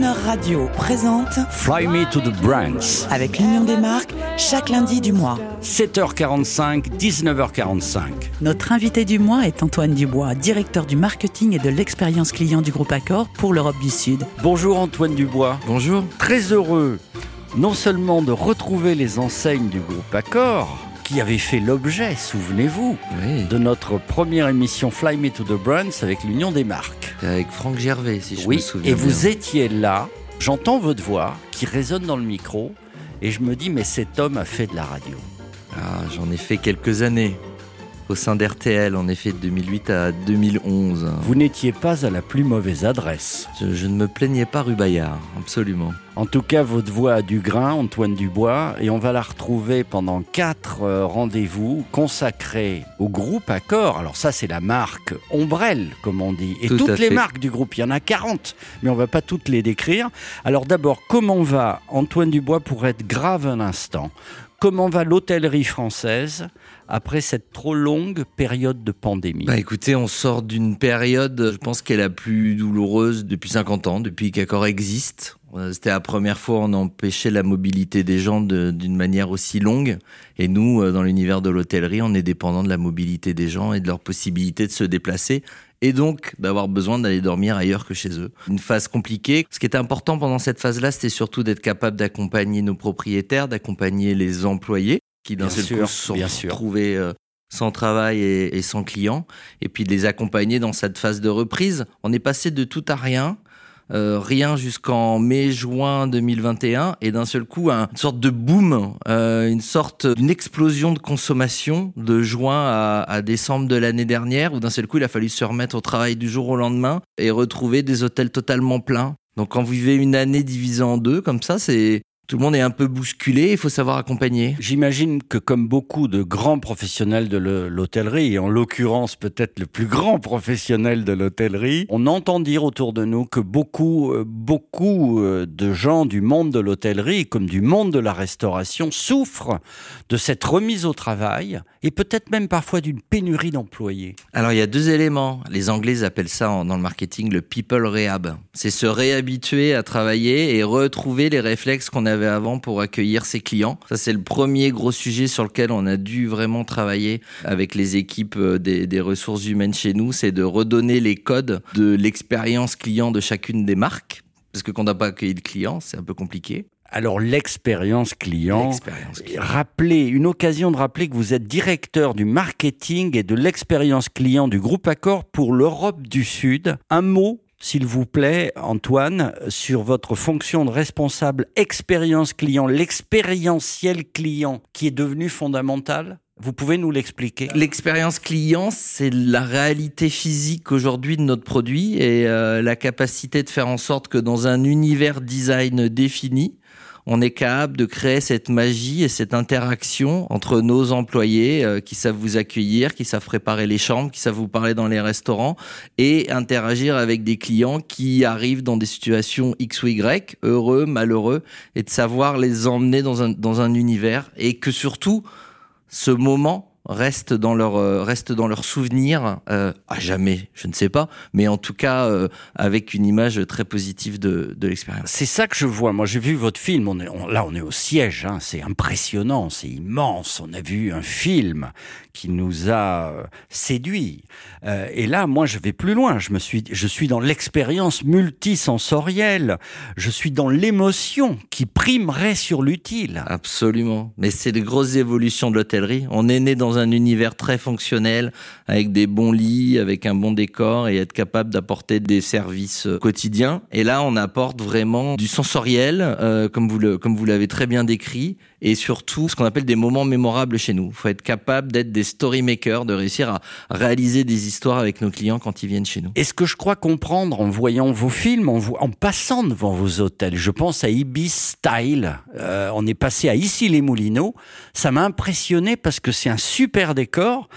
Croner Radio présente Fly Me to the Brands. avec l'Union des marques chaque lundi du mois. 7h45, 19h45. Notre invité du mois est Antoine Dubois, directeur du marketing et de l'expérience client du groupe Accor pour l'Europe du Sud. Bonjour Antoine Dubois. Bonjour. Très heureux non seulement de retrouver les enseignes du groupe Accor, qui avait fait l'objet, souvenez-vous, Oui. de notre première émission Fly Me to the Brands avec l'Union des marques. Avec Franck Gervais, si je me souviens et vous étiez là, j'entends votre voix qui résonne dans le micro, et je me dis, mais cet homme a fait de la radio. Ah, J'en ai fait quelques années au sein d'RTL, en effet, de 2008 à 2011. Vous n'étiez pas à la plus mauvaise adresse. Je, je ne me plaignais pas rue Bayard, absolument. En tout cas, votre voix a du grain, Antoine Dubois, et on va la retrouver pendant quatre euh, rendez-vous consacrés au groupe Accor. Alors ça, c'est la marque Ombrelle, comme on dit. Et Tout toutes les fait. marques du groupe, il y en a 40, mais on va pas toutes les décrire. Alors d'abord, comment va Antoine Dubois pour être grave un instant? Comment va l'hôtellerie française après cette trop longue période de pandémie? Bah écoutez, on sort d'une période, je pense qu'elle est la plus douloureuse depuis 50 ans, depuis qu'Accor existe. Euh, C'était la première fois on empêchait la mobilité des gens d'une manière aussi longue. Et nous, euh, dans l'univers de l'hôtellerie, on est dépendant de la mobilité des gens et de leur possibilité de se déplacer. Et donc d'avoir besoin d'aller dormir ailleurs que chez eux. Une phase compliquée. Ce qui était important pendant cette phase-là, c'était surtout d'être capable d'accompagner nos propriétaires, d'accompagner les employés qui d'un seul sûr, coup se sont retrouvés euh, sans travail et, et sans clients, et puis de les accompagner dans cette phase de reprise. On est passé de tout à rien, euh, rien jusqu'en mai-juin 2021, et d'un seul coup, un- une sorte de boom, euh, une sorte d'une explosion de consommation de juin à, à décembre de l'année dernière, où d'un seul coup, il a fallu se remettre au travail du jour au lendemain et retrouver des hôtels totalement pleins. Donc quand vous vivez une année divisée en deux, comme ça, c'est tout le monde est un peu bousculé, il faut savoir accompagner. J'imagine que comme beaucoup de grands professionnels de le- l'hôtellerie, et en l'occurrence peut-être le plus grand professionnel de l'hôtellerie, on entend dire autour de nous que beaucoup, euh, beaucoup euh, de gens du monde de l'hôtellerie, comme du monde de la restauration, souffrent de cette remise au travail, et peut-être même parfois d'une pénurie d'employés. Alors il y a deux éléments. Les Anglais appellent ça dans le marketing le people rehab. C'est se réhabituer à travailler et retrouver les réflexes qu'on avait avant pour accueillir ses clients. Ça c'est le premier gros sujet sur lequel on a dû vraiment travailler avec les équipes euh, des, des ressources humaines chez nous. C'est de redonner les codes de l'expérience client de chacune des marques. Parce que quand on n'a pas accueilli de clients, c'est un peu compliqué. Alors l'expérience client, L'expérience client. Rappeler, une occasion de rappeler que vous êtes directeur du marketing et de l'expérience client du groupe Accor pour l'Europe du Sud. Un mot, s'il vous plaît, Antoine, sur votre fonction de responsable expérience client, l'expérientiel client qui est devenu fondamental. Vous pouvez nous l'expliquer L'expérience client, c'est la réalité physique aujourd'hui de notre produit et euh, la capacité de faire en sorte que dans un univers design défini, on est capable de créer cette magie et cette interaction entre nos employés euh, qui savent vous accueillir, qui savent préparer les chambres, qui savent vous parler dans les restaurants et interagir avec des clients qui arrivent dans des situations X ou Y, heureux, malheureux, et de savoir les emmener dans un, dans un univers. Et que surtout, ce moment reste dans leur euh, dans leur souvenir euh, à jamais, je ne sais pas, mais en tout cas euh, avec une image très positive de, de l'expérience. C'est ça que je vois. Moi, j'ai vu votre film. On est, on- là, on est au siège. hein. C'est impressionnant, c'est immense. On a vu un film qui nous a séduit. Et là, moi, je vais plus loin. Je me suis, je suis dans l'expérience multisensorielle. Je suis dans l'émotion qui primerait sur l'utile. Absolument. Mais c'est des grosses évolutions de l'hôtellerie. On est né dans un univers très fonctionnel, avec des bons lits, avec un bon décor et être capable d'apporter des services euh, quotidiens. Et là, on apporte vraiment du sensoriel, euh, comme vous l'avez très bien décrit, et surtout ce qu'on appelle des moments mémorables chez nous. Il faut être capable d'être des story makers, de réussir à réaliser des histoires avec nos clients quand ils viennent chez nous. Et ce que je crois comprendre en voyant vos films, en, vo- en passant devant vos hôtels, je pense à Ibis Style, euh, on est passé à Issy-les-Moulineaux, ça m'a impressionné parce que c'est un super décor.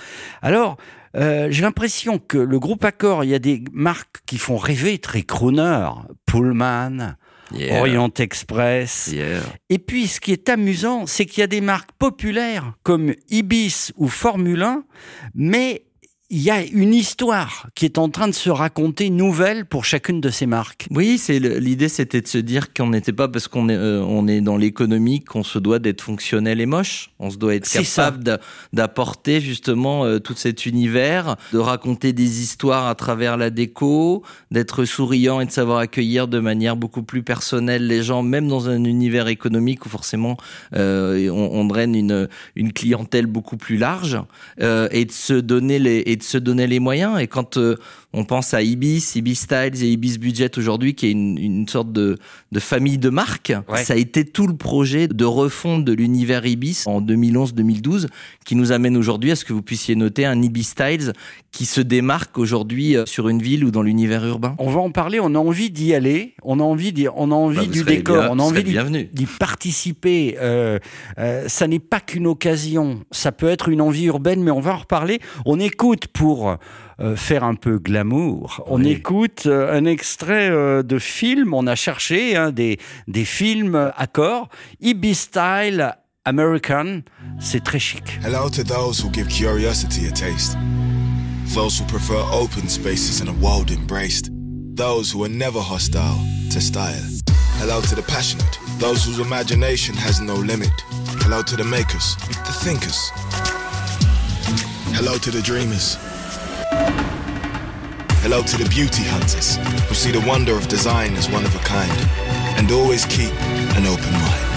Alors, euh, j'ai l'impression que le groupe Accor, il y a des marques qui font rêver, très crooner, Pullman, Yeah. Orient Express. Yeah. Et puis, ce qui est amusant, c'est qu'il y a des marques populaires comme Ibis ou Formule 1, mais il y a une histoire qui est en train de se raconter nouvelle pour chacune de ces marques. Oui, c'est l'idée, c'était de se dire qu'on n'était pas parce qu'on est, euh, on est dans l'économie qu'on se doit d'être fonctionnel et moche. On se doit être capable d'apporter justement euh, tout cet univers, de raconter des histoires à travers la déco, d'être souriant et de savoir accueillir de manière beaucoup plus personnelle les gens, même dans un univers économique où forcément euh, on, on, draine une, une clientèle beaucoup plus large, et de se donner les et de se donner les moyens. Et quand euh, on pense à Ibis, Ibis Styles et Ibis Budget aujourd'hui, qui est une, une sorte de, de, famille de marques, ça a été tout le projet de refonte de l'univers Ibis en 2011-2012 qui nous amène aujourd'hui à ce que vous puissiez noter un Ibis Styles qui se démarque aujourd'hui euh, sur une ville ou dans l'univers urbain. On va en parler, on a envie d'y aller, on a envie, on a envie bah, du décor, on a envie d'y participer. Euh, euh, ça n'est pas qu'une occasion, ça peut être une envie urbaine, mais on va en reparler. On écoute pour euh, faire un peu glamour. On écoute euh, un extrait euh, de film, on a cherché hein, des, des films accords, Ibis Style American, c'est très chic. Hello to those who give curiosity a taste. Those who prefer open spaces and a world embraced. Those who are never hostile to style. Hello to the passionate, those whose imagination has no limit. Hello to the makers, the thinkers. Hello to the dreamers. Hello to the beauty hunters who see the wonder of design as one of a kind and always keep an open mind.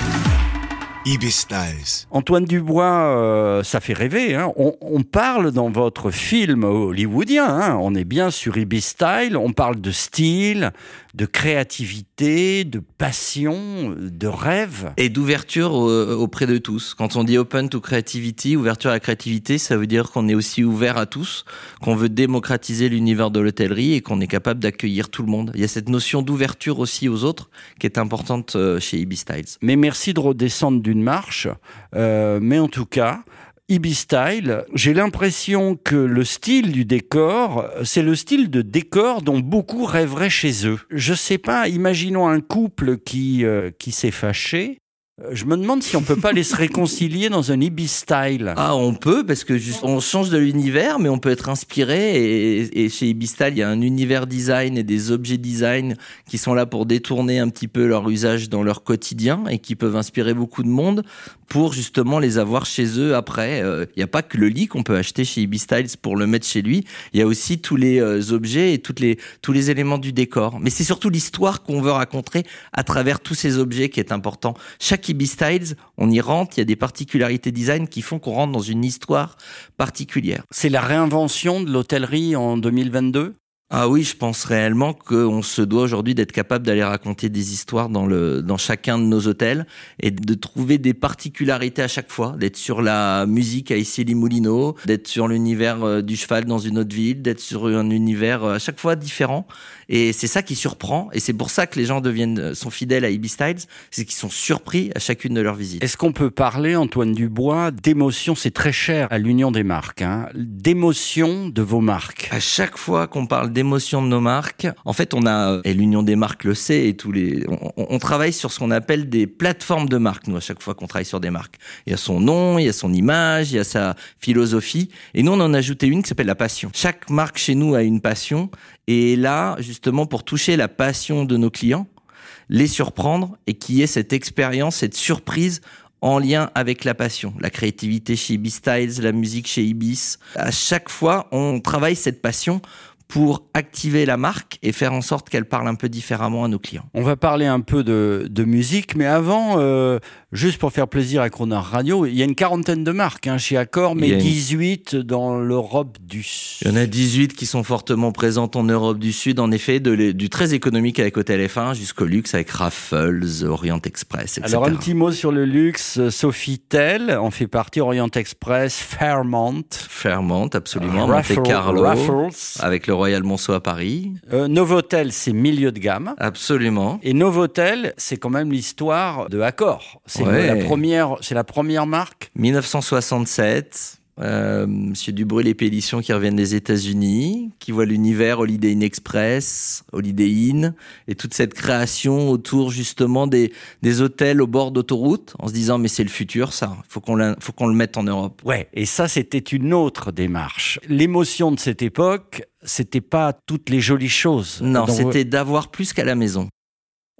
Antoine Dubois, euh, ça fait rêver. Hein. On, parle dans votre film hollywoodien, hein. on est bien sur Ibis Style, on parle de style, de créativité, de passion, de rêve. Et d'ouverture auprès de tous. Quand on dit open to creativity, ouverture à la créativité, ça veut dire qu'on est aussi ouvert à tous, qu'on veut démocratiser l'univers de l'hôtellerie et qu'on est capable d'accueillir tout le monde. Il y a cette notion d'ouverture aussi aux autres qui est importante euh, chez Ibis Styles. Mais merci de redescendre du marche. Euh, mais en tout cas, Ibis Style, j'ai l'impression que le style du décor, c'est le style de décor dont beaucoup rêveraient chez eux. Je sais pas, imaginons un couple qui, euh, qui s'est fâché je me demande si on peut pas les se réconcilier dans un Ibis style. Ah, on peut parce que juste on change de l'univers, mais on peut être inspiré. Et, et, chez Ibis style, il y a un univers design et des objets design qui sont là pour détourner un petit peu leur usage dans leur quotidien et qui peuvent inspirer beaucoup de monde pour justement les avoir chez eux après. Euh, il n'y a pas que le lit qu'on peut acheter chez Ibis Styles pour le mettre chez lui. Il y a aussi tous les euh, objets et toutes les tous les éléments du décor. Mais c'est surtout l'histoire qu'on veut raconter à travers tous ces objets qui est important. Ibis Styles, on y rentre, il y a des particularités design qui font qu'on rentre dans une histoire particulière. C'est la réinvention de l'hôtellerie en 2022 ah oui, je pense réellement qu'on se doit aujourd'hui d'être capable d'aller raconter des histoires dans le dans chacun de nos hôtels et de trouver des particularités à chaque fois, d'être sur la musique à Issy-les-Moulineaux, d'être sur l'univers euh, du cheval dans une autre ville, d'être sur un univers euh, à chaque fois différent. Et c'est ça qui surprend. Et c'est pour ça que les gens deviennent euh, sont fidèles à Ibis Styles, c'est qu'ils sont surpris à chacune de leurs visites. Est-ce qu'on peut parler Antoine Dubois d'émotion, c'est très cher à l'Union des marques hein, d'émotion de vos marques. À chaque fois qu'on parle d'émotion de nos marques. En fait, on a, et l'Union des marques le sait, et tous les, on, travaille sur ce qu'on appelle des plateformes de marques, nous, à chaque fois qu'on travaille sur des marques. Il y a son nom, il y a son image, il y a sa philosophie. Et nous, on en a ajouté une qui s'appelle la passion. Chaque marque chez nous a une passion. Et là, justement, pour toucher la passion de nos clients, les surprendre et qui est cette expérience, cette surprise en lien avec la passion. La créativité chez Ibis Styles, la musique chez Ibis. À chaque fois, on travaille cette passion pour activer la marque et faire en sorte qu'elle parle un peu différemment à nos clients. On va parler un peu de, de musique, mais avant, euh, juste pour faire plaisir à Croner Radio, il y a une quarantaine de marques hein, chez Accor, mais 18 dans l'Europe du Sud. Il y en a 18 qui sont fortement présentes en Europe du Sud, en effet, de, du très économique avec Hôtel F1 jusqu'au luxe avec Raffles, Orient Express, etc. Alors un petit mot sur le luxe, Sofitel en fait partie, Orient Express, Fairmont. Fairmont, absolument, Monte Carlo, Raffles. avec le Royal Monceau à Paris. Euh, Novotel, c'est milieu de gamme. Absolument. Et Novotel, c'est quand même l'histoire de Accor. C'est la première, c'est la première marque. 1967 euh, Monsieur Dubreuil et Pélition qui reviennent des États-Unis, qui voient l'univers Holiday Inn Express, Holiday Inn, et toute cette création autour justement des, des hôtels au bord d'autoroute, en se disant mais c'est le futur, ça, faut qu'on faut qu'on le mette en Europe. Ouais, et ça c'était une autre démarche. L'émotion de cette époque, c'était pas toutes les jolies choses. Non, c'était d'avoir plus qu'à la maison.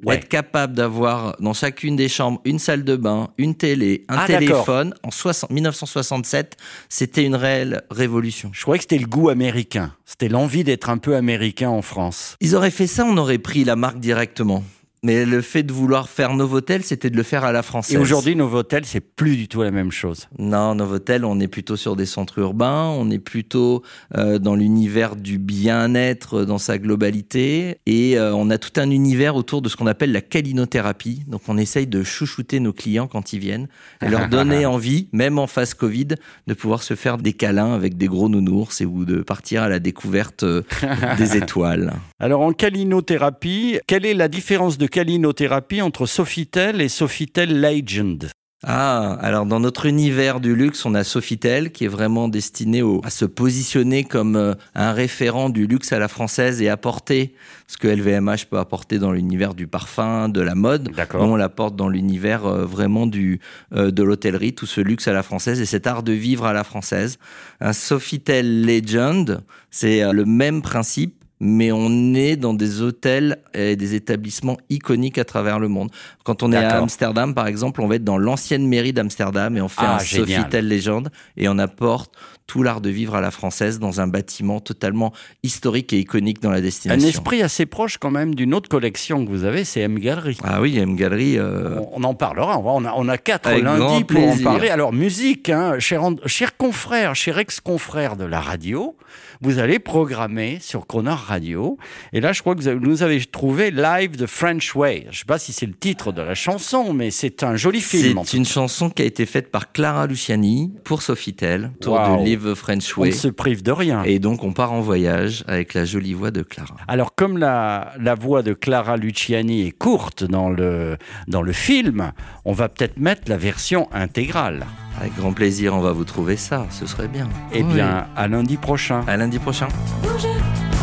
Ouais. Être capable d'avoir dans chacune des chambres une salle de bain, une télé, un Ah, téléphone. En 60 1967, c'était une réelle révolution. Je croyais que c'était le goût américain. C'était l'envie d'être un peu américain en France. Ils auraient fait ça, on aurait pris la marque directement. Mais le fait de vouloir faire Novotel, c'était de le faire à la française. Et aujourd'hui, Novotel, c'est plus du tout la même chose. Non, Novotel, on est plutôt sur des centres urbains, on est plutôt euh, dans l'univers du bien-être dans sa globalité, et euh, on a tout un univers autour de ce qu'on appelle la calinothérapie. Donc on essaye de chouchouter nos clients quand ils viennent, et leur donner envie, même en phase Covid, de pouvoir se faire des câlins avec des gros nounours et ou de partir à la découverte euh, des étoiles. Alors en calinothérapie, quelle est la différence de calinothérapie entre Sofitel et Sofitel Legend Ah, alors dans notre univers du luxe, on a Sofitel qui est vraiment destiné au- à se positionner comme euh, un référent du luxe à la française et apporter ce que LVMH peut apporter dans l'univers du parfum, de la mode. On l'apporte dans l'univers euh, vraiment du euh, de l'hôtellerie, tout ce luxe à la française et cet art de vivre à la française. Un Sofitel Legend, c'est le même principe. Mais on est dans des hôtels et des établissements iconiques à travers le monde. Quand on est à. Amsterdam, par exemple, on va être dans l'ancienne mairie d'Amsterdam et on fait Ah, un génial. Sofitel Legend et on apporte tout l'art de vivre à la française dans un bâtiment totalement historique et iconique dans la Un destination. esprit assez proche quand même d'une autre collection que vous avez, c'est M Gallery. Ah oui, M Gallery. euh, On en parlera, on a, on a quatre Avec lundis pour en parler. Alors musique, hein, chers confrères, chers ex-confrères de la radio, vous allez programmer sur Croner Radio. Et là, je crois que vous avez, nous avez trouvé Live the French Way. Je ne sais pas si c'est le titre de la chanson, mais c'est un joli film. C'est une chanson qui a été faite par Clara Luciani pour Sofitel, autour Waouh. de Live the French On ne Way. se prive de rien. Et donc on part en voyage avec la jolie voix de Clara. Alors, comme la, la voix de Clara Luciani est courte dans le, dans le film, on va peut-être mettre la version intégrale. Avec grand plaisir, on va vous trouver ça, ce serait bien. Eh Oui. bien, à lundi prochain. à lundi prochain. Bouger,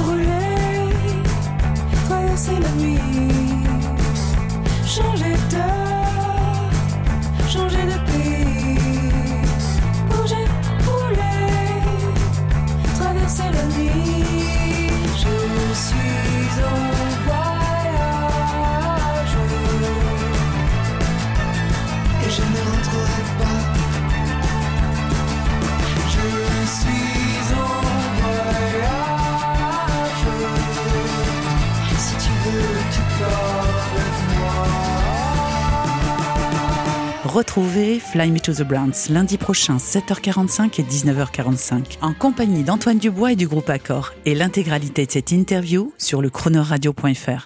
rouler, traverser la nuit, changer d'heure, changer de pays. Retrouvez Fly Me to the Browns lundi prochain 7h45 et 19h45 en compagnie d'Antoine Dubois et du groupe Accor et l'intégralité de cette interview sur le chronoradio.fr.